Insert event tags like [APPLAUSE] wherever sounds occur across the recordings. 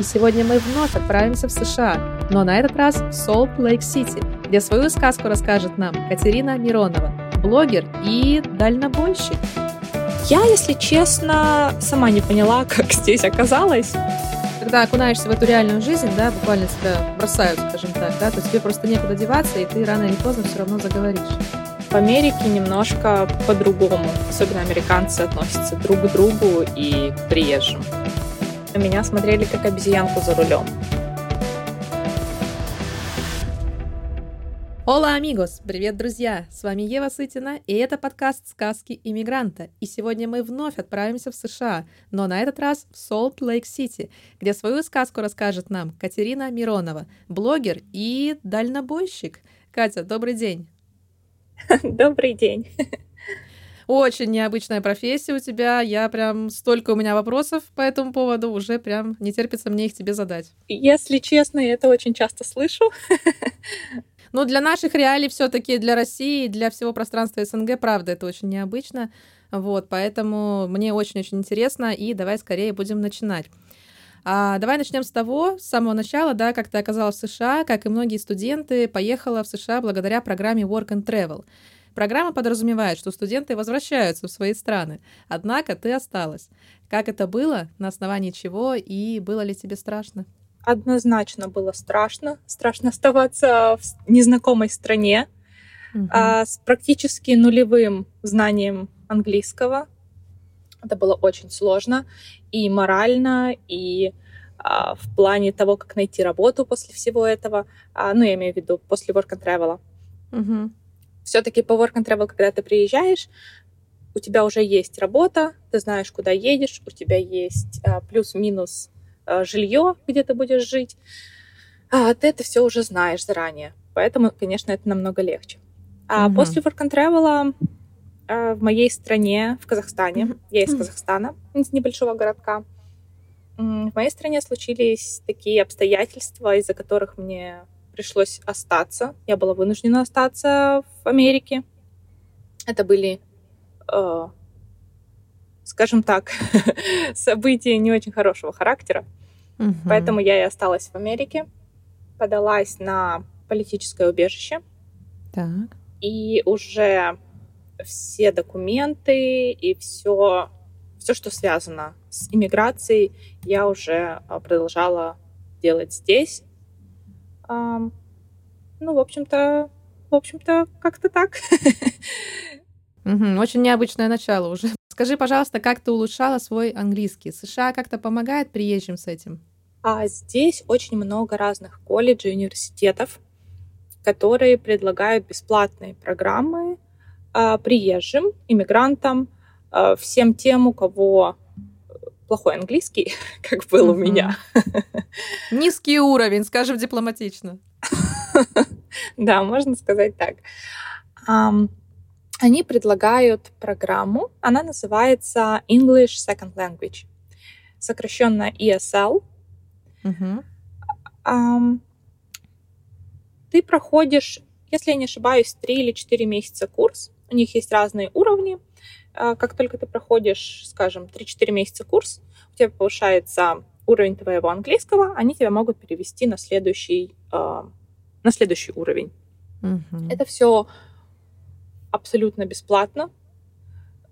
И сегодня мы вновь отправимся в США, но на этот раз в Солт-Лейк-Сити, где свою сказку расскажет нам Катерина Миронова, блогер и дальнобойщик. Я, если честно, сама не поняла, [LAUGHS] как здесь оказалась. Когда окунаешься в эту реальную жизнь, да, буквально тебя бросают, скажем так, да, то тебе просто некуда деваться, и ты рано или поздно все равно заговоришь. В Америке немножко по-другому. Особенно американцы относятся друг к другу и к приезжим. На меня смотрели как обезьянку за рулем. Ола, амигос! Привет, друзья! С вами Ева Сытина, и это подкаст «Сказки иммигранта». И сегодня мы вновь отправимся в США, но на этот раз в Солт-Лейк-Сити, где свою сказку расскажет нам Катерина Миронова, блогер и дальнобойщик. Катя, добрый день! [LAUGHS] Добрый день! Очень необычная профессия у тебя. Я прям столько у меня вопросов по этому поводу, уже прям не терпится мне их тебе задать. Если честно, я это очень часто слышу. [LAUGHS] Ну, для наших реалий все-таки, для России, для всего пространства СНГ, правда, это очень необычно. Вот, поэтому мне очень-очень интересно, и давай скорее будем начинать. А, давай начнем с того, с самого начала, да, как ты оказалась в США, как и многие студенты, поехала в США благодаря программе Work and Travel. Программа подразумевает, что студенты возвращаются в свои страны, однако ты осталась. Как это было, на основании чего и было ли тебе страшно? Однозначно было страшно. Страшно оставаться в незнакомой стране угу. а, с практически нулевым знанием английского. Это было очень сложно и морально, и а, в плане того, как найти работу после всего этого. А, ну, я имею в виду после work and travel. Угу все-таки по work and travel, когда ты приезжаешь, у тебя уже есть работа, ты знаешь, куда едешь, у тебя есть а, плюс-минус а, жилье, где ты будешь жить. А, ты это все уже знаешь заранее. Поэтому, конечно, это намного легче. А угу. после work and travel а, в моей стране, в Казахстане, угу. я из Казахстана, из небольшого городка, в моей стране случились такие обстоятельства, из-за которых мне пришлось остаться. Я была вынуждена остаться в Америке. Это были, э, скажем так, [LAUGHS] события не очень хорошего характера. Угу. Поэтому я и осталась в Америке, подалась на политическое убежище. Так. И уже все документы и все, все, что связано с иммиграцией, я уже э, продолжала делать здесь. Ну, в общем-то, в общем-то, как-то так. Очень необычное начало уже. Скажи, пожалуйста, как ты улучшала свой английский? США как-то помогает приезжим с этим? А здесь очень много разных колледжей, университетов, которые предлагают бесплатные программы а, приезжим, иммигрантам, а, всем тем, у кого плохой английский, [LAUGHS] как был угу. у меня. Низкий уровень, скажем дипломатично. [LAUGHS] Да, можно сказать так. Они предлагают программу, она называется English Second Language, сокращенно ESL. Ты проходишь, если я не ошибаюсь, 3 или 4 месяца курс. У них есть разные уровни. А, как только ты проходишь, скажем, 3-4 месяца курс, у тебя повышается уровень твоего английского, они тебя могут перевести на следующий, а, на следующий уровень. Угу. Это все абсолютно бесплатно.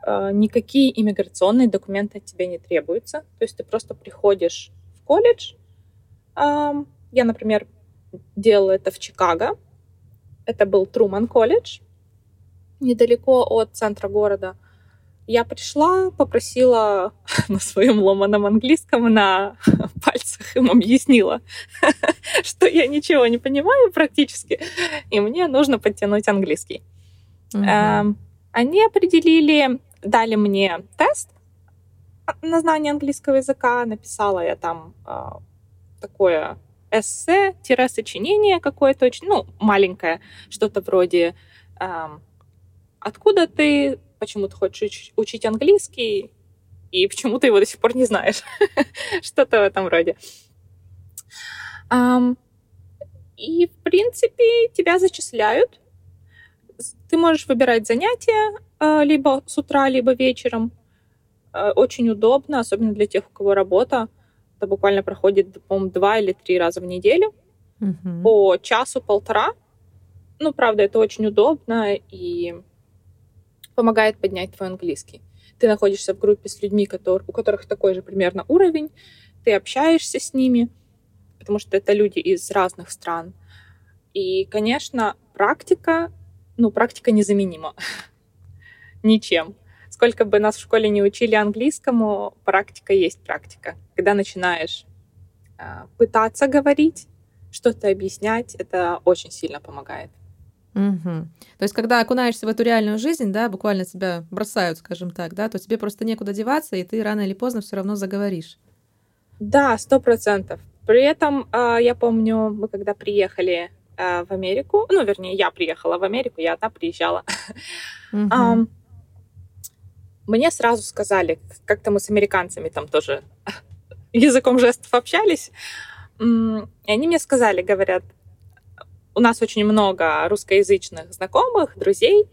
А, никакие иммиграционные документы от тебя не требуются. То есть ты просто приходишь в колледж. Я, например, делала это в Чикаго. Это был Труман колледж, недалеко от центра города – я пришла, попросила [LAUGHS] на своем ломаном английском на [LAUGHS] пальцах им объяснила, [LAUGHS] что я ничего не понимаю практически, и мне нужно подтянуть английский. Угу. Они определили, дали мне тест на знание английского языка, написала я там э, такое эссе-сочинение какое-то очень, ну, маленькое, что-то вроде э, «Откуда ты? Почему ты хочешь учить английский, и почему ты его до сих пор не знаешь. [LAUGHS] Что-то в этом роде. И, в принципе, тебя зачисляют. Ты можешь выбирать занятия а, либо с утра, либо вечером. А, очень удобно, особенно для тех, у кого работа. Это буквально проходит, по-моему, два или три раза в неделю Мгм. по часу-полтора. Ну, правда, это очень удобно и помогает поднять твой английский. Ты находишься в группе с людьми, котор- у которых такой же примерно уровень, ты общаешься с ними, потому что это люди из разных стран. И, конечно, практика, ну, практика незаменима [LAUGHS] ничем. Сколько бы нас в школе не учили английскому, практика есть практика. Когда начинаешь а, пытаться говорить, что-то объяснять, это очень сильно помогает. Мгм. То есть, когда окунаешься в эту реальную жизнь, да, буквально тебя бросают, скажем так, да, то тебе просто некуда деваться, и ты рано или поздно все равно заговоришь. Да, сто процентов. При этом а, я помню, мы когда приехали а, в Америку, ну, вернее, я приехала в Америку, я одна приезжала, ам, мне сразу сказали, как-то мы с американцами там тоже [LAUGHS] языком жестов общались, и они мне сказали, говорят, у нас очень много русскоязычных знакомых, друзей,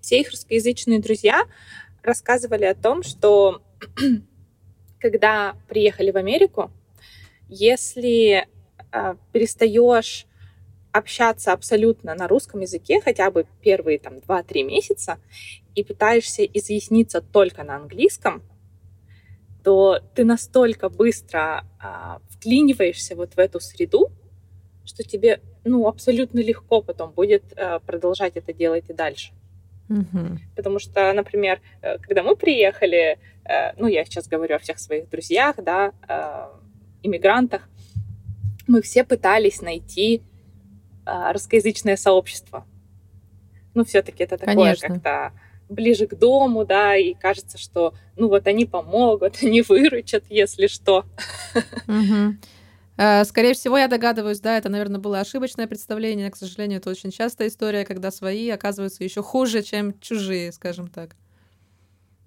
все их русскоязычные друзья рассказывали о том, что [CLEARS THROAT] когда приехали в Америку, если э, перестаешь общаться абсолютно на русском языке хотя бы первые там 2-3 месяца и пытаешься изъясниться только на английском, то ты настолько быстро а, вклиниваешься вот в эту среду, что тебе ну абсолютно легко потом будет а, продолжать это делать и дальше. Мгм. Потому что, например, э, когда мы приехали, э, ну, я сейчас говорю о всех своих друзьях, да, э, иммигрантах, мы все пытались найти э, русскоязычное сообщество. Ну, все-таки это такое Конечно. как-то ближе к дому, да, и кажется, что, ну, вот они помогут, [LAUGHS] они выручат, если что. Мгм. Э, Скорее всего, я догадываюсь, да, это, наверное, было ошибочное представление. К сожалению, это очень частая история, когда свои оказываются еще хуже, чем чужие, скажем так.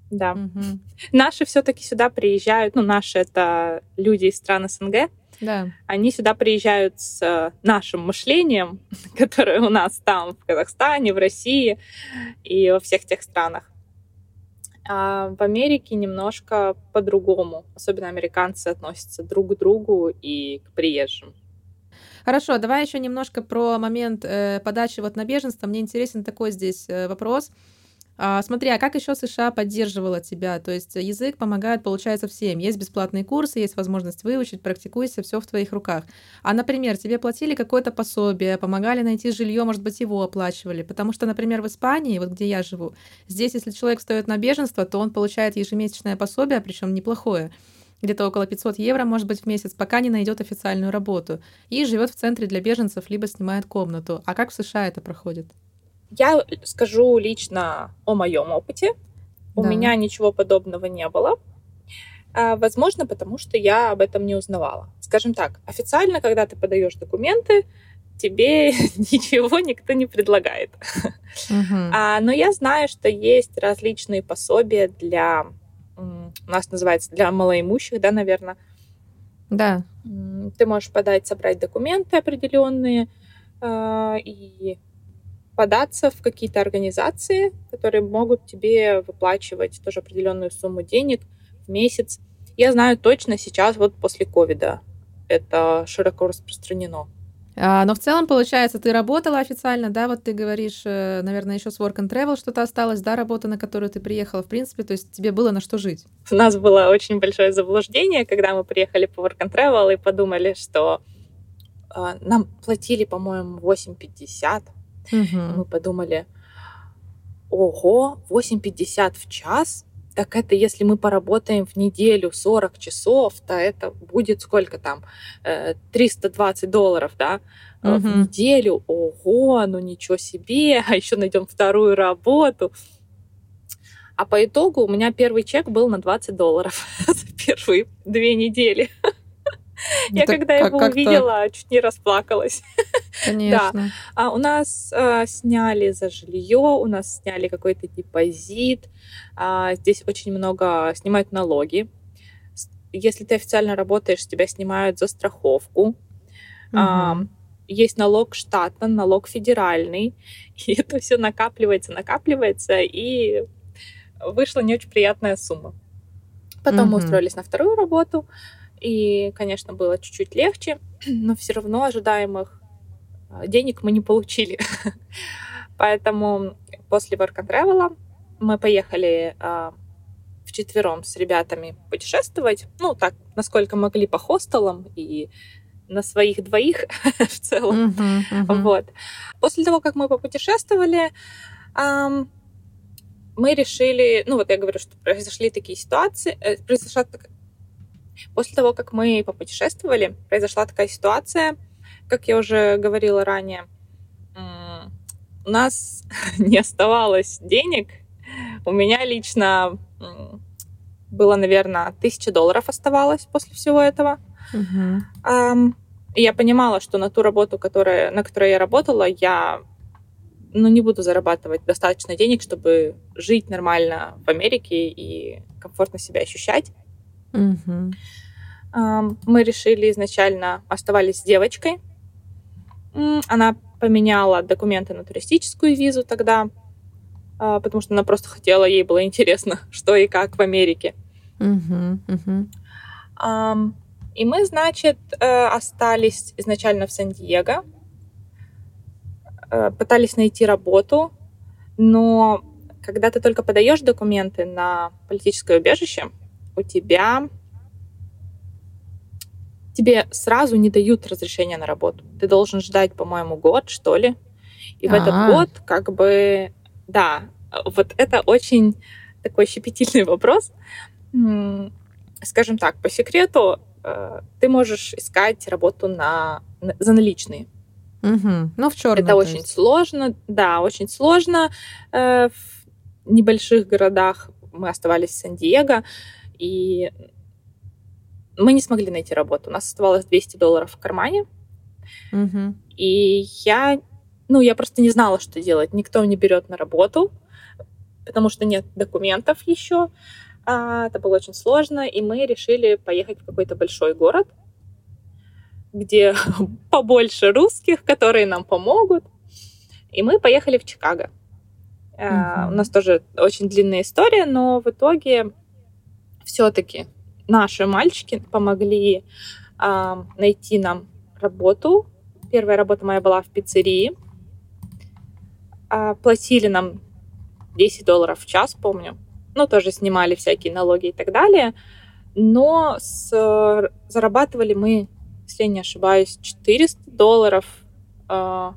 Да. Мгм. Наши все-таки сюда приезжают, ну, наши это люди из стран СНГ, Да. они сюда приезжают с э, нашим мышлением, [LAUGHS] которое у нас там, в Казахстане, в России и во всех тех странах. А в Америке немножко по-другому. Особенно американцы относятся друг к другу и к приезжим. Хорошо, давай еще немножко про момент э, подачи вот на беженство. Мне интересен такой здесь э, вопрос. А, смотри, а как еще США поддерживала тебя? То есть язык помогает, получается, всем. Есть бесплатные курсы, есть возможность выучить, практикуйся, все в твоих руках. А, например, тебе платили какое-то пособие, помогали найти жилье, может быть, его оплачивали. Потому что, например, в Испании, вот где я живу, здесь, если человек встает на беженство, то он получает ежемесячное пособие, причем неплохое где-то около 500 евро, может быть, в месяц, пока не найдет официальную работу. И живет в центре для беженцев, либо снимает комнату. А как в США это проходит? Я скажу лично о моем опыте. У Да. меня ничего подобного не было. А, Возможно, потому что я об этом не узнавала. Скажем так, официально, когда ты подаешь документы, тебе [LAUGHS] ничего никто не предлагает. Мгм. А, но я знаю, что есть различные пособия для, у нас называется для малоимущих, да, наверное. Да. Ты можешь подать, собрать документы определенные а, и податься в какие-то организации, которые могут тебе выплачивать тоже определенную сумму денег в месяц. Я знаю точно сейчас, вот после ковида, это широко распространено. А, но в целом, получается, ты работала официально, да, вот ты говоришь, э, наверное, еще с Work and Travel что-то осталось, да, работа, на которую ты приехала, в принципе, то есть тебе было на что жить. У нас было очень большое заблуждение, когда мы приехали по Work and Travel и подумали, что а, нам платили, по-моему, 8,50. Мгм. Мы подумали, ого, 8,50 в час? Так это если мы поработаем в неделю 40 часов, то это будет сколько там? Э, 320 долларов, да? Э, В неделю. Ого, ну ничего себе, а еще найдем вторую работу. А по итогу у меня первый чек был на 20 долларов [LAUGHS] за первые две недели. Ну, Я когда его увидела, чуть не расплакалась. Конечно. А у нас а, сняли за жилье, у нас сняли какой-то депозит. А, здесь очень много снимают налоги. Если ты официально работаешь, тебя снимают за страховку. А, Мгм. есть налог штата, налог федеральный. [LAUGHS] И это все накапливается, накапливается, и вышла не очень приятная сумма. Потом мы Мгм. устроились на вторую работу, И, конечно, было чуть-чуть легче, [CLEARS THROAT] но все равно ожидаемых а, денег мы не получили. [LAUGHS] Поэтому после Work and Travel мы поехали э, вчетвером с ребятами путешествовать. Ну, так, насколько могли по хостелам и на своих двоих [LAUGHS] в целом. Uh-huh, uh-huh. Вот. После того, как мы попутешествовали, эм, мы решили, ну вот я говорю, что произошли такие ситуации, э, произошла после того, как мы попутешествовали, произошла такая ситуация, как я уже говорила ранее, у нас [LAUGHS] не оставалось денег. У меня лично было, наверное, тысяча долларов оставалось после всего этого. И я понимала, что на ту работу, которая, на которой я работала, я ну, не буду зарабатывать достаточно денег, чтобы жить нормально в Америке и комфортно себя ощущать. Um, мы решили изначально оставались с девочкой. Она поменяла документы на туристическую визу тогда, uh, потому что она просто хотела, ей было интересно, [LAUGHS] что и как в Америке. Uh-huh. И мы, значит, э, остались изначально в Сан-Диего, э, пытались найти работу, но когда ты только подаешь документы на политическое убежище, у тебя тебе сразу не дают разрешения на работу. Ты должен ждать, по-моему, год, что ли. И в А-а-а. этот а. год, как бы, да, вот это очень такой щепетильный вопрос. Скажем так, по секрету, Э, ты можешь искать работу на, на за наличные. Угу. Ну, в черном. Это очень есть. сложно, да, очень сложно. Э, в небольших городах мы оставались в Сан-Диего, и мы не смогли найти работу. У нас оставалось 200 долларов в кармане. Угу. И я, ну, я просто не знала, что делать. Никто не берет на работу, потому что нет документов еще. А, это было очень сложно, и мы решили поехать в какой-то большой город, где [LAUGHS] побольше русских, которые нам помогут. И мы поехали в Чикаго. Mm-hmm. У нас тоже очень длинная история, но в итоге все-таки наши мальчики помогли а, найти нам работу. Первая работа моя была в пиццерии. А, платили нам 10 долларов в час, помню ну, тоже снимали всякие налоги и так далее. Но с, зарабатывали мы, если я не ошибаюсь, 400 долларов, 500 а,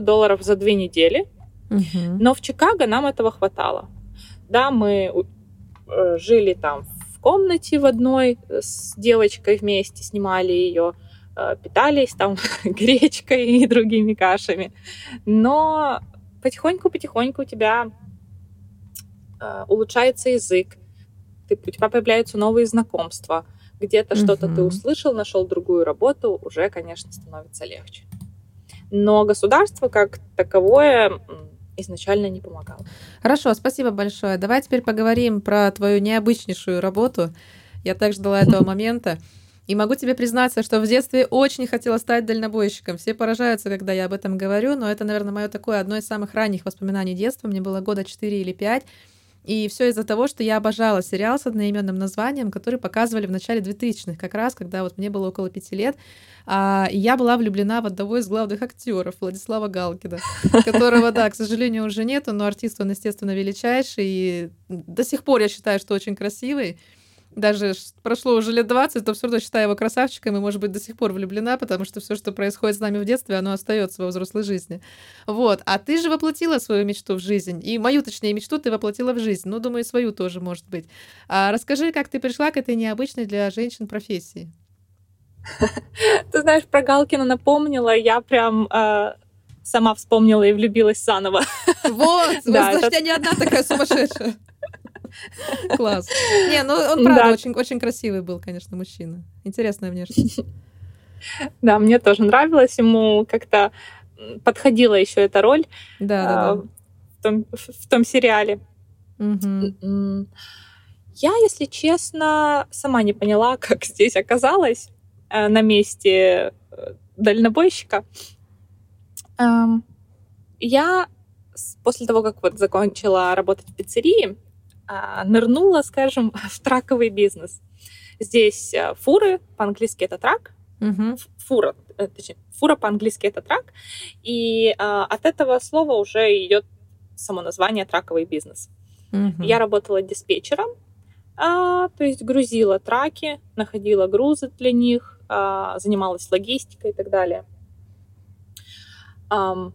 долларов за две недели. Угу. Но в Чикаго нам этого хватало. Да, мы э, жили там в комнате в одной с девочкой вместе, снимали ее, э, питались там [LAUGHS] гречкой и другими кашами. Но потихоньку-потихоньку у тебя Э, улучшается язык, ты, у тебя появляются новые знакомства, где-то mm-hmm. что-то ты услышал, нашел другую работу, уже, конечно, становится легче. Но государство как таковое изначально не помогало. Хорошо, спасибо большое. Давай теперь поговорим про твою необычнейшую работу. Я так ждала этого [LAUGHS] момента. И могу тебе признаться, что в детстве очень хотела стать дальнобойщиком. Все поражаются, когда я об этом говорю, но это, наверное, мое такое одно из самых ранних воспоминаний детства. Мне было года 4 или 5. И все из-за того, что я обожала сериал с одноименным названием, который показывали в начале 2000-х, как раз, когда вот мне было около пяти лет. А, и я была влюблена в одного из главных актеров, Владислава Галкина, [LAUGHS] которого, да, к сожалению, уже нету, но артист он, естественно, величайший. И до сих пор я считаю, что очень красивый даже прошло уже лет 20, то все равно считаю его красавчиком и, может быть, до сих пор влюблена, потому что все, что происходит с нами в детстве, оно остается во взрослой жизни. Вот. А ты же воплотила свою мечту в жизнь. И мою, точнее, мечту ты воплотила в жизнь. Ну, думаю, свою тоже, может быть. А расскажи, как ты пришла к этой необычной для женщин профессии. [LAUGHS] Ты знаешь, про Галкина напомнила, я прям э, сама вспомнила и влюбилась заново. Вот, [LAUGHS] да, значит, я не одна такая сумасшедшая. [LAUGHS] Класс. Не, ну он правда да. очень, очень красивый был, конечно, мужчина. Интересная внешность. [LAUGHS] Да, мне тоже нравилось. Ему как-то подходила еще эта роль да, да, да. В, том, в том сериале. Угу. Я, если честно, сама не поняла, [LAUGHS] как здесь оказалась э, на месте э, дальнобойщика. Эм, я после того, как вот закончила работать в пиццерии, а, нырнула, скажем, [LAUGHS] в траковый бизнес. Здесь э, фуры, по-английски это трак, Угу. фура, э, точнее, фура по-английски это трак, и а, от этого слова уже идет само название траковый бизнес. Угу. Я работала диспетчером, а, то есть грузила траки, находила грузы для них, а, занималась логистикой и так далее. Ам,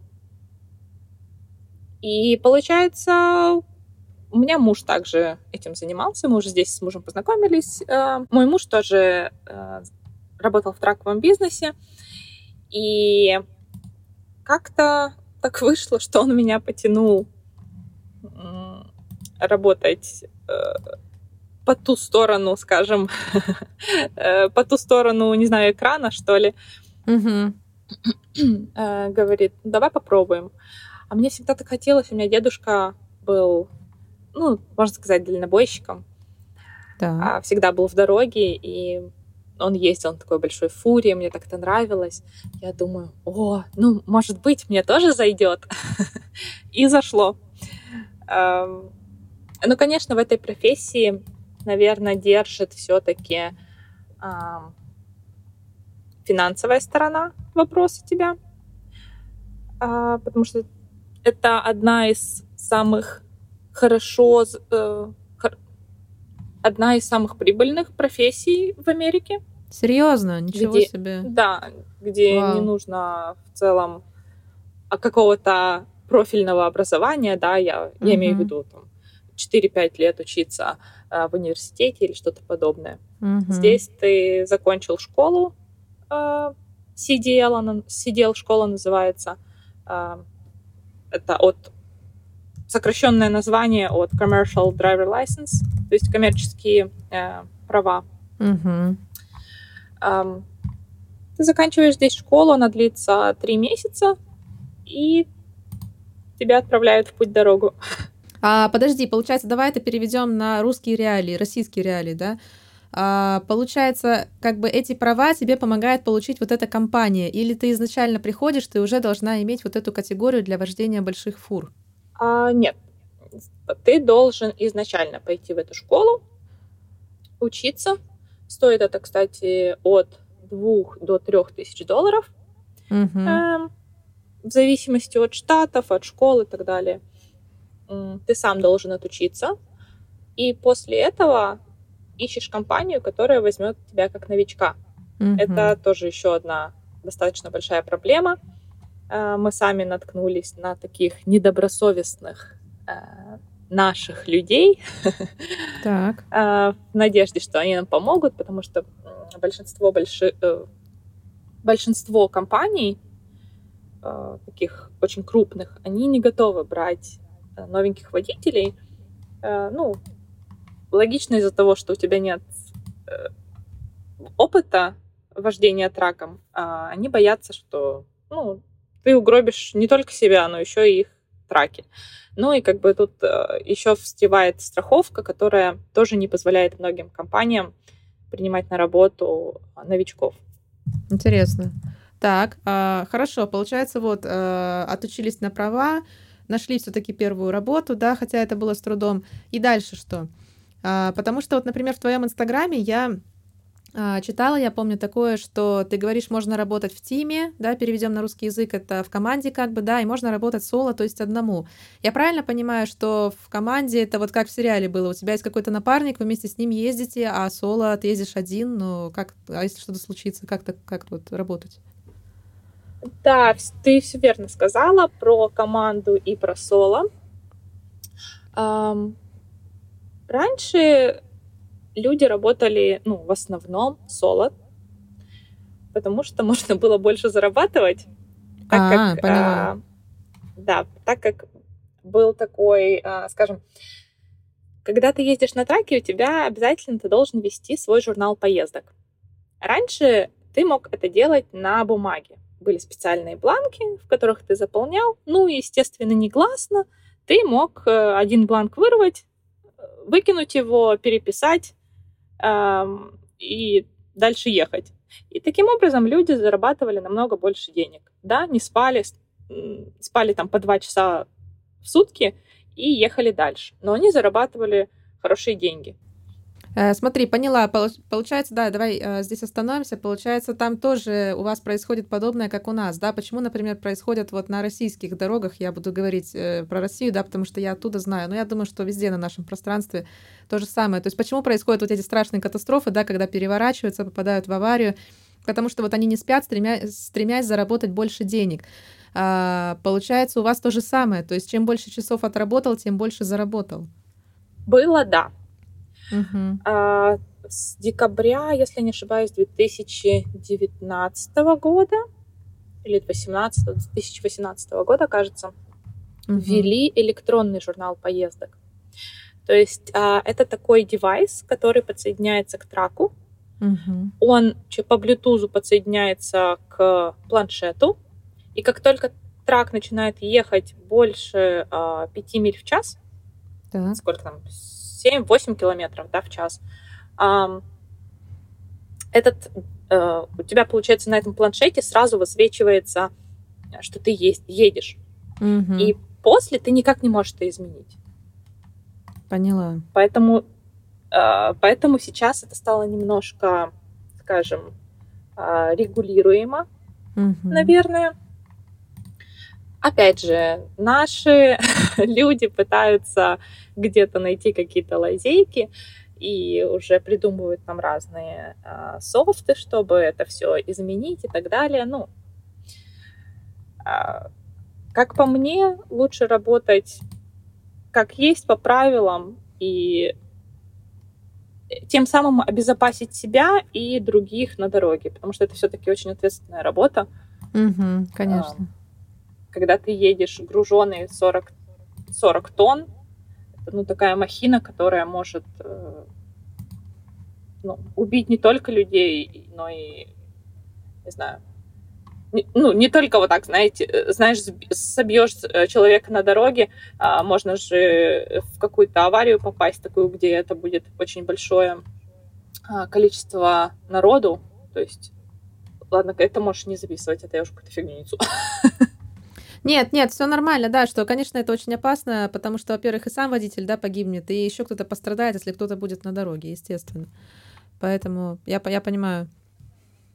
и получается, у меня муж также этим занимался, мы уже здесь с мужем познакомились. А, Мой муж тоже а, работал в траковом бизнесе, и как-то так вышло, что он меня потянул работать э, по ту сторону, скажем, [LAUGHS] э, по ту сторону, не знаю, экрана, что ли. Э, Говорит, «Ну, давай попробуем. А мне всегда так хотелось, у меня дедушка был, ну, можно сказать, дальнобойщиком, Так. а, всегда был в дороге, и он ездил на такой большой фуре, мне так это нравилось. Я думаю, о, ну, может быть, мне тоже зайдет. [LAUGHS] И зашло. Ну, конечно, в этой профессии, наверное, держит все-таки финансовая сторона вопроса тебя, А, потому что это одна из самых хорошо, э, хор- одна из самых прибыльных профессий в Америке. Серьезно, ничего Где- себе. Да, где Вау. не нужно в целом а, какого-то профильного образования, да, я, я имею в виду там 4-5 лет учиться а, в университете или что-то подобное. Мгм. Здесь ты закончил школу, CDL, она, CDL школа называется. А, Это от сокращенное название от Commercial Driver License, то есть коммерческие э, права. Мгм. Ам, Ты заканчиваешь здесь школу, она длится три месяца, и тебя отправляют в путь-дорогу. А подожди, получается, давай это переведем на русские реалии, российские реалии, да? А, получается, как бы эти права тебе помогает получить вот эта компания, или ты изначально приходишь, ты уже должна иметь вот эту категорию для вождения больших фур. А, нет, ты должен изначально пойти в эту школу, учиться. Стоит это, кстати, от двух до трех тысяч долларов, Мгм. эм, в зависимости от штатов, от школ и так далее. Ты сам должен отучиться, и после этого ищешь компанию, которая возьмет тебя как новичка. Мгм. Это тоже еще одна достаточно большая проблема. Э, Мы сами наткнулись на таких недобросовестных э, наших людей Так. [LAUGHS] э, в надежде, что они нам помогут, потому что большинство, больши- большинство компаний, таких очень крупных, они не готовы брать новеньких водителей. Ну, логично из-за того, что у тебя нет опыта вождения траком, а они боятся, что ну, ты угробишь не только себя, но еще и их траки. Ну и как бы тут э, еще встревает страховка, которая тоже не позволяет многим компаниям принимать на работу новичков. Интересно. Так, а, хорошо, получается, вот э, отучились на права, нашли все-таки первую работу, да, хотя это было с трудом. И дальше что? А, потому что вот, например, в твоем инстаграме я а, читала, я помню такое, что ты говоришь, можно работать в тиме, да, переведем на русский язык, это в команде как бы, да, и можно работать соло, то есть одному. Я правильно понимаю, что в команде это вот как в сериале было, у тебя есть какой-то напарник, вы вместе с ним ездите, а соло ты ездишь один, ну как, а если что-то случится, как, так, как вот работать? Да, ты все верно сказала про команду и про соло. Раньше люди работали, ну, в основном соло, потому что [LAUGHS] можно было больше зарабатывать, так А, как, поняла. а, да, так как был такой, а, скажем, когда ты ездишь на траке, у тебя обязательно ты должен вести свой журнал поездок. Раньше ты мог это делать на бумаге. Были специальные бланки, в которых ты заполнял. Ну, естественно, негласно. Ты мог э, один бланк вырвать, э, выкинуть его, переписать и дальше ехать. И таким образом люди зарабатывали намного больше денег. Да, не спали, спали там по два часа в сутки и ехали дальше. Но они зарабатывали хорошие деньги. Э, смотри, поняла. Получается, да, давай э, здесь остановимся. Получается, там тоже у вас происходит подобное, как у нас, да? Почему, например, происходит вот на российских дорогах, я буду говорить э, про Россию, да, потому что я оттуда знаю, но я думаю, что везде на нашем пространстве то же самое. То есть почему происходят вот эти страшные катастрофы, да, когда переворачиваются, попадают в аварию? Потому что вот они не спят, стремя... стремясь заработать больше денег. А, получается, у вас то же самое. То есть чем больше часов отработал, тем больше заработал. Было, да. Угу. А, с декабря, если не ошибаюсь, 2019 года или 2018, 2018 года, кажется, угу. ввели электронный журнал поездок. То есть а, это такой девайс, который подсоединяется к траку. Угу. Он по Bluetooth подсоединяется к планшету. И как только трак начинает ехать больше а, 5 миль в час, так. сколько там, 7-8 километров да, в час. Этот, э, у тебя, получается, на этом планшете сразу высвечивается, что ты есть, едешь. Угу. И после ты никак не можешь это изменить. Поняла. Поэтому, э, поэтому сейчас это стало немножко, скажем, э, регулируемо, угу. наверное. Опять же, наши [LAUGHS] люди пытаются где-то найти какие-то лазейки и уже придумывают там разные э, софты, чтобы это все изменить и так далее. Ну, э, как по мне, лучше работать как есть по правилам и тем самым обезопасить себя и других на дороге, потому что это все-таки очень ответственная работа. Угу, конечно. А, когда ты едешь груженный 40, 40 тонн, это ну, такая махина, которая может э, ну, убить не только людей, но и, не знаю, не, ну, не только вот так, знаете, э, знаешь, собьешь э, человека на дороге, а можно же в какую-то аварию попасть, такую, где это будет очень большое а, количество народу, то есть, ладно, это можешь не записывать, это я уже какую-то фигню несу. [LAUGHS] Нет, нет, все нормально, да, что, конечно, это очень опасно, потому что, во-первых, и сам водитель, да, погибнет, и еще кто-то пострадает, если кто-то будет на дороге, естественно. Поэтому я, я понимаю.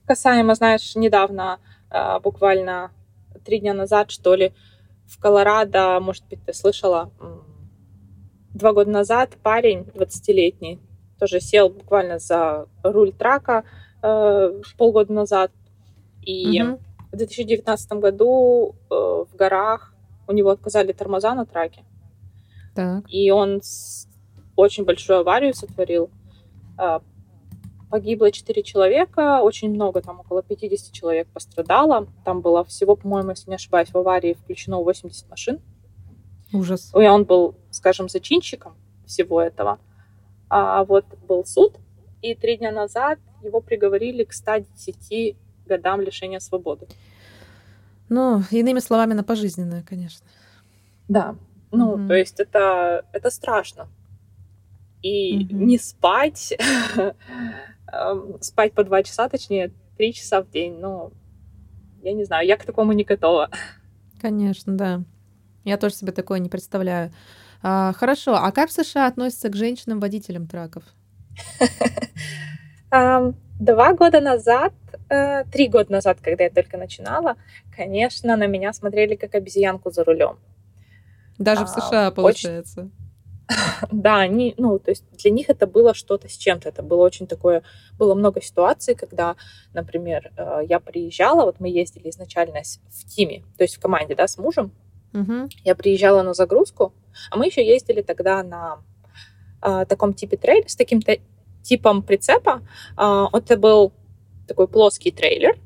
Касаемо, знаешь, недавно, а, буквально три дня назад, что ли, в Колорадо, может быть, ты слышала, два года назад парень 20-летний тоже сел буквально за руль трака э, полгода назад, и угу в 2019 году э, в горах у него отказали тормоза на траке. Так. И он очень большую аварию сотворил. Э, погибло 4 человека, очень много, там около 50 человек пострадало. Там было всего, по-моему, если не ошибаюсь, в аварии включено 80 машин. Ужас. И он был, скажем, зачинщиком всего этого. А вот был суд, и три дня назад его приговорили к 110 годам лишения свободы. Ну, иными словами, на пожизненное, конечно. Да. Ну, угу. то есть это, это страшно. И угу. не спать, [LAUGHS] эм, спать по два часа, точнее, три часа в день, ну, я не знаю, я к такому не готова. Конечно, да. Я тоже себе такое не представляю. А, хорошо, а как в США относятся к женщинам-водителям траков? [LAUGHS] Два года назад, три года назад, когда я только начинала, конечно, на меня смотрели как обезьянку за рулем. Даже в а, США, получается. [LAUGHS] Да, они, ну, то есть для них это было что-то с чем-то. Это было очень такое, было много ситуаций, когда, например, э, я приезжала, вот мы ездили изначально в тиме, то есть в команде, да, с мужем. Угу. Я приезжала на загрузку, а мы еще ездили тогда на э, таком типе трейль, с таким типом прицепа. А, это был такой плоский трейлер,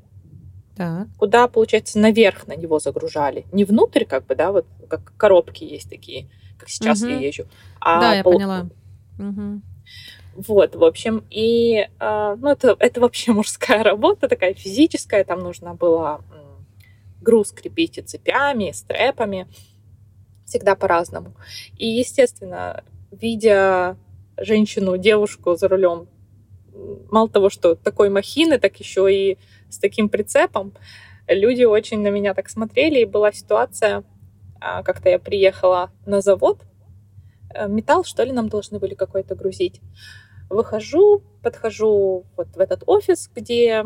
так. куда, получается, наверх на него загружали. Не внутрь, как бы, да, вот как коробки есть такие, как сейчас угу. я езжу. А да, я пол... поняла. Угу. Вот, в общем, и э, ну, это, это вообще мужская [LAUGHS] работа, такая физическая, там нужно было груз крепить и цепями, и стрэпами, всегда по-разному. И, естественно, видя женщину, девушку за рулем. Мало того, что такой махины, так еще и с таким прицепом. Люди очень на меня так смотрели, и была ситуация, а, как-то я приехала на завод, э, металл, что ли, нам должны были какой-то грузить. Выхожу, подхожу вот в этот офис, где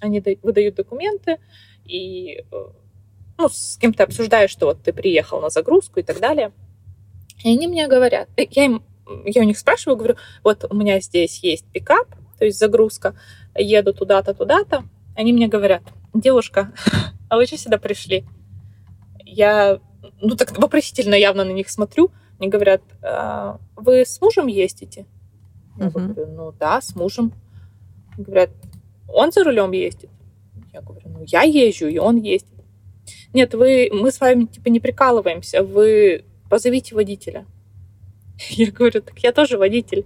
они выдают документы, и э, ну, с кем-то обсуждаешь, что вот ты приехал на загрузку и так далее. И они мне говорят, э, я им, я у них спрашиваю, говорю, вот у меня здесь есть пикап, то есть загрузка, еду туда-то, туда-то. Они мне говорят, девушка, [LAUGHS] а вы что сюда пришли? Я, ну так вопросительно явно на них смотрю. Они говорят, а, вы с мужем ездите? Я uh-huh. говорю, ну да, с мужем. Говорят, он за рулем ездит? Я говорю, ну я езжу, и он ездит. Нет, вы, мы с вами типа не прикалываемся, вы позовите водителя. [LAUGHS] Я говорю, так я тоже водитель.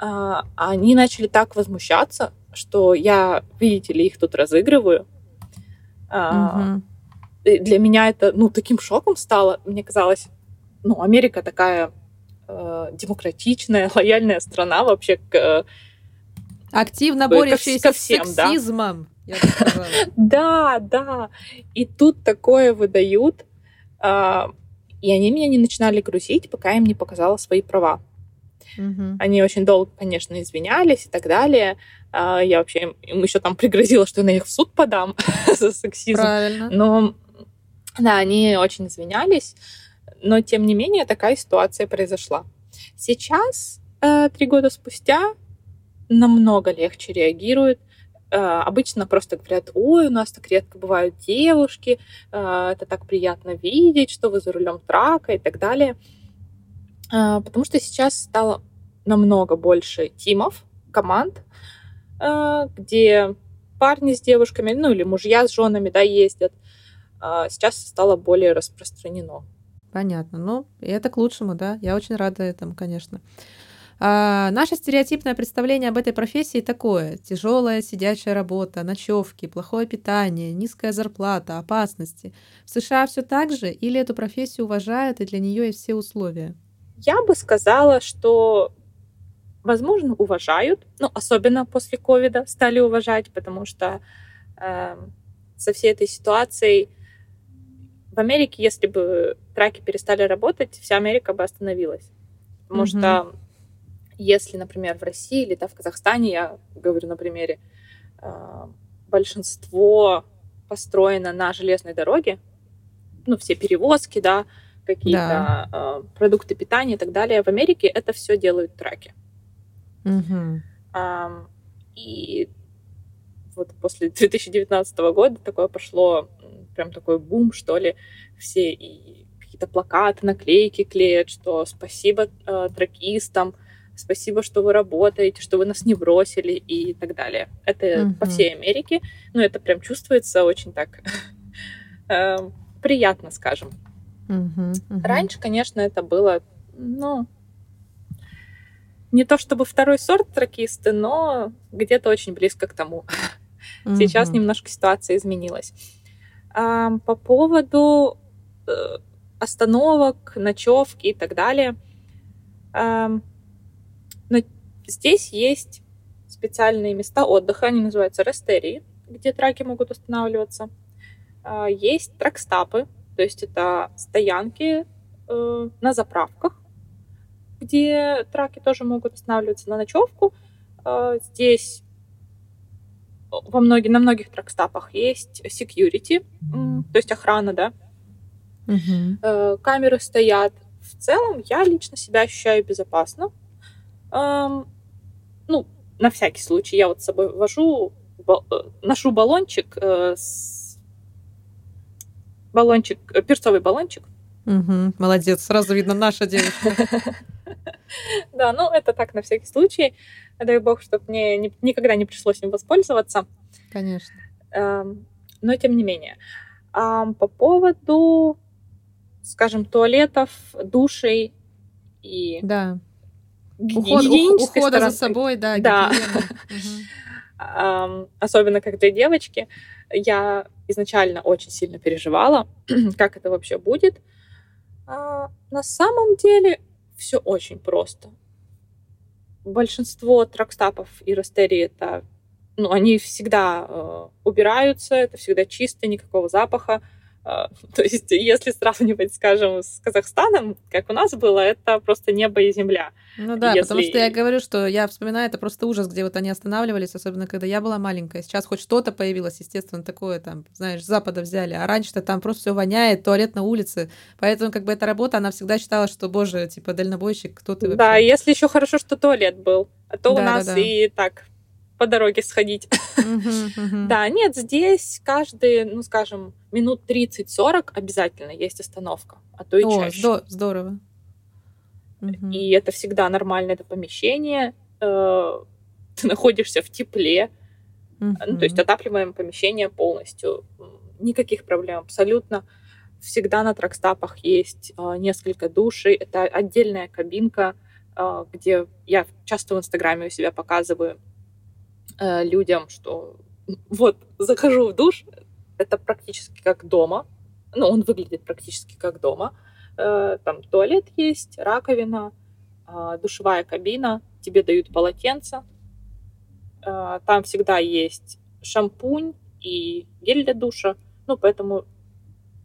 А, они начали так возмущаться, что я, видите ли, их тут разыгрываю. Угу. Для меня это, ну, таким шоком стало. Мне казалось, ну, Америка такая э, демократичная, [LAUGHS] лояльная страна вообще к... Активно борющаяся ко всем, с сексизмом. Да. [LAUGHS] да, да. И тут такое выдают. Э, и они меня не начинали грузить, пока им не показала свои права. Угу. Они очень долго, конечно, извинялись и так далее. А, я вообще им, еще там пригрозила, что я на них в суд подам [LAUGHS] за сексизм. Правильно. Но да, они очень извинялись, но тем не менее такая ситуация произошла. Сейчас, э, три года спустя, намного легче реагируют. Э, обычно просто говорят, ой, у нас так редко бывают девушки, э, это так приятно видеть, что вы за рулем трака и так далее. Потому что сейчас стало намного больше тимов, команд, где парни с девушками, ну или мужья с женами, да, ездят. Сейчас стало более распространено. Понятно. Ну, и это к лучшему, да. Я очень рада этому, конечно. А, наше стереотипное представление об этой профессии такое. Тяжелая сидячая работа, ночевки, плохое питание, низкая зарплата, опасности. В США все так же или эту профессию уважают и для нее есть все условия? Я бы сказала, что, возможно, уважают, ну, особенно после ковида стали уважать, потому что э, со всей этой ситуацией в Америке, если бы траки перестали работать, вся Америка бы остановилась. Потому mm-hmm. что если, например, в России или да, в Казахстане, я говорю на примере, а, большинство построено на железной дороге, ну, все перевозки, да, какие-то да. э, продукты питания и так далее. В Америке это все делают траки. Угу. А, и вот после [LAUGHS] 2019 года такое пошло прям такой бум, что ли, все и какие-то плакаты, наклейки клеят, что спасибо э, тракистам, спасибо, что вы работаете, что вы нас не бросили и так далее. Это uh-huh. по всей Америке, но это прям чувствуется очень так [LAUGHS] э, приятно, скажем. Uh-huh, uh-huh. Раньше, конечно, это было, ну, не то чтобы второй сорт тракисты, но где-то очень близко к тому. [LAUGHS] Сейчас немножко ситуация изменилась. По поводу э, остановок, ночевки и так далее. Но здесь есть специальные места отдыха, они называются рестерии, где траки могут останавливаться. А, есть тракстапы, то есть это стоянки э, на заправках, где траки тоже могут останавливаться на ночевку. А, здесь во многих, на многих тракстапах есть security, то есть охрана, да. Угу. Камеры стоят. В целом, я лично себя ощущаю безопасно. Ну, на всякий случай, я вот с собой вожу, э, ношу баллончик э, с баллончик, перцовый баллончик. Угу, молодец, сразу видно наша девушка. [LAUGHS] Да, ну это так на всякий случай. Дай бог, чтобы мне никогда не пришлось им воспользоваться. Конечно. Но тем не менее. По поводу, скажем, туалетов, душей и да. Уход, ухода за собой, да. Да. [LAUGHS] Особенно как для девочки. Я изначально очень сильно переживала, [CLEARS THROAT] как это вообще будет. А на самом деле все очень просто. Большинство тракстапов и растерий это, ну, они всегда э, убираются, это всегда чисто, никакого запаха. А, [LAUGHS] то есть, если сравнивать, скажем, с Казахстаном, как у нас было, это просто небо и земля. Ну да, если... потому что я говорю, что я вспоминаю, это просто ужас, где вот они останавливались, особенно когда я была маленькая. Сейчас хоть что-то появилось, естественно, такое там, знаешь, с запада взяли, а раньше-то там просто все воняет, туалет на улице. Поэтому как бы эта работа, она всегда считала, что, боже, типа дальнобойщик, кто ты вообще? Да, если еще хорошо, что туалет был. А то да, у нас да, да. и так по дороге сходить. Да, нет, здесь каждые, ну, скажем, минут 30-40 обязательно есть остановка, а то и чаще. Здорово. И это всегда нормально, это помещение, э, ты находишься в тепле, ну, то есть отапливаем помещение полностью, никаких проблем абсолютно. Всегда на тракстапах есть э, несколько душей, это отдельная кабинка, э, где я часто в Инстаграме у себя показываю э, людям, что [LAUGHS] вот захожу в душ, это практически как дома, ну, он выглядит практически как дома. Э, там туалет есть, раковина, э, душевая кабина, тебе дают полотенце, э, там всегда есть шампунь и гель для душа, ну, поэтому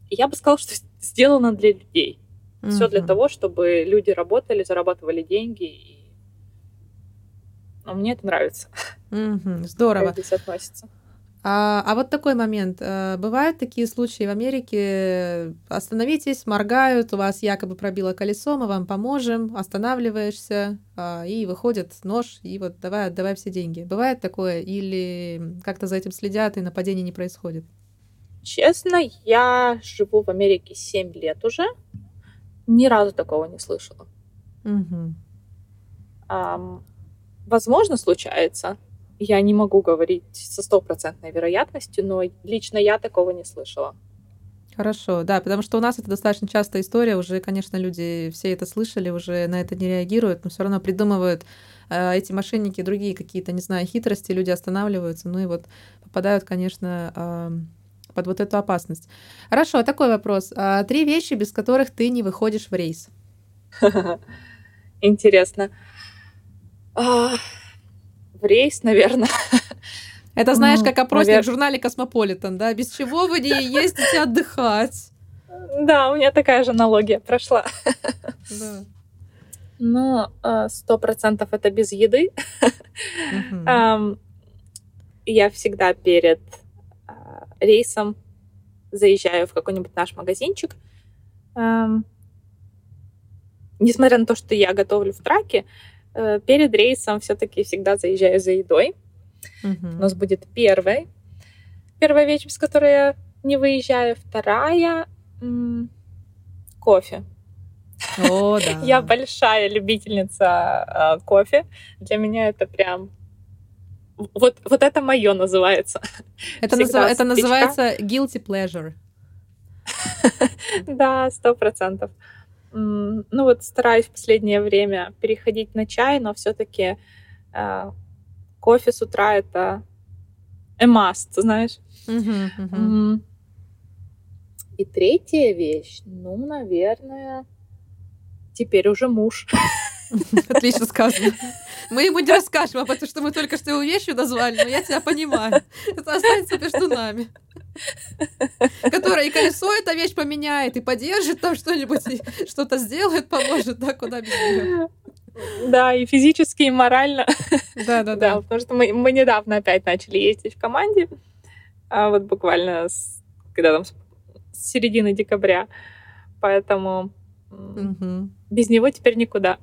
я бы сказала, что [LAUGHS] сделано для людей. Mm-hmm. Все для того, чтобы люди работали, зарабатывали деньги и но мне это нравится. [LAUGHS] Угу, здорово. Здесь относится. А, а вот такой момент. Э, бывают такие случаи в Америке, остановитесь, моргают, у вас якобы пробило колесо, мы вам поможем, останавливаешься, а, и выходит нож, и вот давай, отдавай все деньги. Бывает такое? Или как-то за этим следят, и нападений не происходит? Честно, я живу в Америке 7 лет уже. Ни разу такого не слышала. Угу. Um, возможно, случается. Я не могу говорить со стопроцентной вероятностью, но лично я такого не слышала. Хорошо, да, потому что у нас это достаточно частая история, уже, конечно, люди все это слышали, уже на это не реагируют, но все равно придумывают э, эти мошенники другие какие-то, не знаю, хитрости, люди останавливаются, ну и вот попадают, конечно, э, под вот эту опасность. Хорошо, такой вопрос. А, три вещи, без которых ты не выходишь в рейс. [LAUGHS] Интересно. В рейс, наверное. [LAUGHS] Это знаешь, как опросник Навер... в журнале Космополитен, да? Без чего вы не ездите отдыхать? Да, у меня такая же аналогия прошла. Да. Но а, сто процентов это без еды. [LAUGHS] Я всегда перед а, рейсом заезжаю в какой-нибудь наш магазинчик. Несмотря на то, что я готовлю в траке, перед рейсом все-таки всегда заезжаю за едой. Угу. У нас будет первая. Первая вещь, с которой я не выезжаю. Вторая кофе. О, [LAUGHS] да. я большая любительница э, кофе. Для меня это прям вот, вот это мое называется. Это, назыв... это называется guilty pleasure. [LAUGHS] да, сто процентов ну вот стараюсь в последнее время переходить на чай, но все-таки э, кофе с утра это a must, знаешь. Uh-huh, uh-huh. И третья вещь, ну, наверное, теперь уже муж. [LAUGHS] Отлично сказано. Мы ему не расскажем, а потому что мы только что его вещью назвали, но я тебя понимаю. Это останется между нами. И колесо эта вещь поменяет, и поддержит там что-нибудь, что-то сделает, поможет, да, куда без нее. Да, и физически, и морально. Да, да, да. потому что мы, мы недавно опять начали ездить в команде, а вот буквально с, когда там с середины декабря. Поэтому Угу. Без него теперь никуда.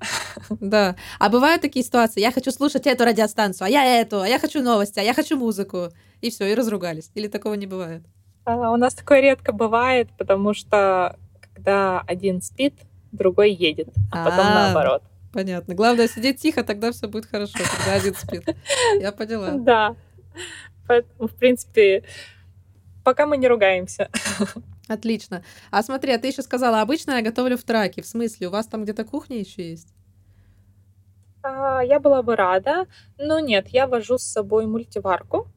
Да. А бывают такие ситуации, я хочу слушать эту радиостанцию, а я эту, а я хочу новости, а я хочу музыку. И все, и разругались. Или такого не бывает? А, у нас такое редко бывает, потому что когда один спит, другой едет, а потом А-а-а. наоборот. Понятно. Главное сидеть тихо, тогда все будет хорошо, когда один спит. Я поняла. [LAUGHS] Да. Поэтому, в принципе, пока мы не ругаемся. Отлично. А смотри, а ты еще сказала, обычно я готовлю в траке. В смысле, у вас там где-то кухня еще есть? А, я была бы рада, но нет, я вожу с собой мультиварку.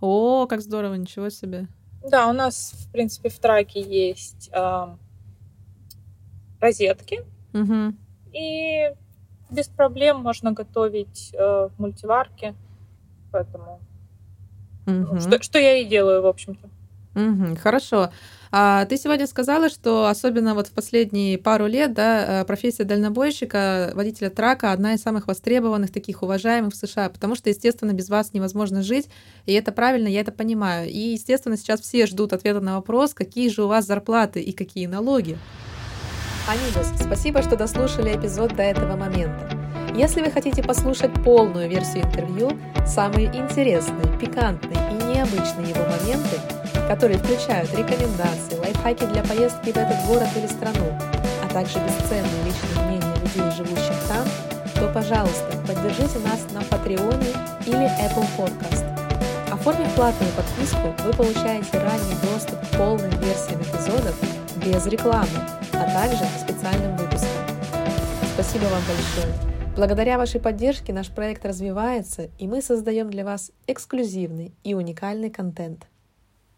О, как здорово, ничего себе. Да, у нас, в принципе, в траке есть э, розетки. Угу. И без проблем можно готовить э, в мультиварке. Поэтому... Угу. Что, что я и делаю, в общем-то. Угу, хорошо. А ты сегодня сказала, что особенно вот в последние пару лет, да, э, профессия дальнобойщика, водителя трака одна из самых востребованных, таких уважаемых в США, потому что, естественно, без вас невозможно жить, и это правильно, я это понимаю. И, естественно, сейчас все ждут ответа на вопрос, какие же у вас зарплаты и какие налоги. Амигос, спасибо, что дослушали эпизод до этого момента. Если вы хотите послушать полную версию интервью, самые интересные, пикантные и необычные его моменты, которые включают рекомендации, лайфхаки для поездки в этот город или страну, а также бесценные личные мнения людей, живущих там, то, пожалуйста, поддержите нас на Патреоне или Apple Podcast. Оформив платную подписку, вы получаете ранний доступ к полным версиям эпизодов без рекламы, а также к специальным выпускам. Спасибо вам большое! Благодаря вашей поддержке наш проект развивается, и мы создаем для вас эксклюзивный и уникальный контент –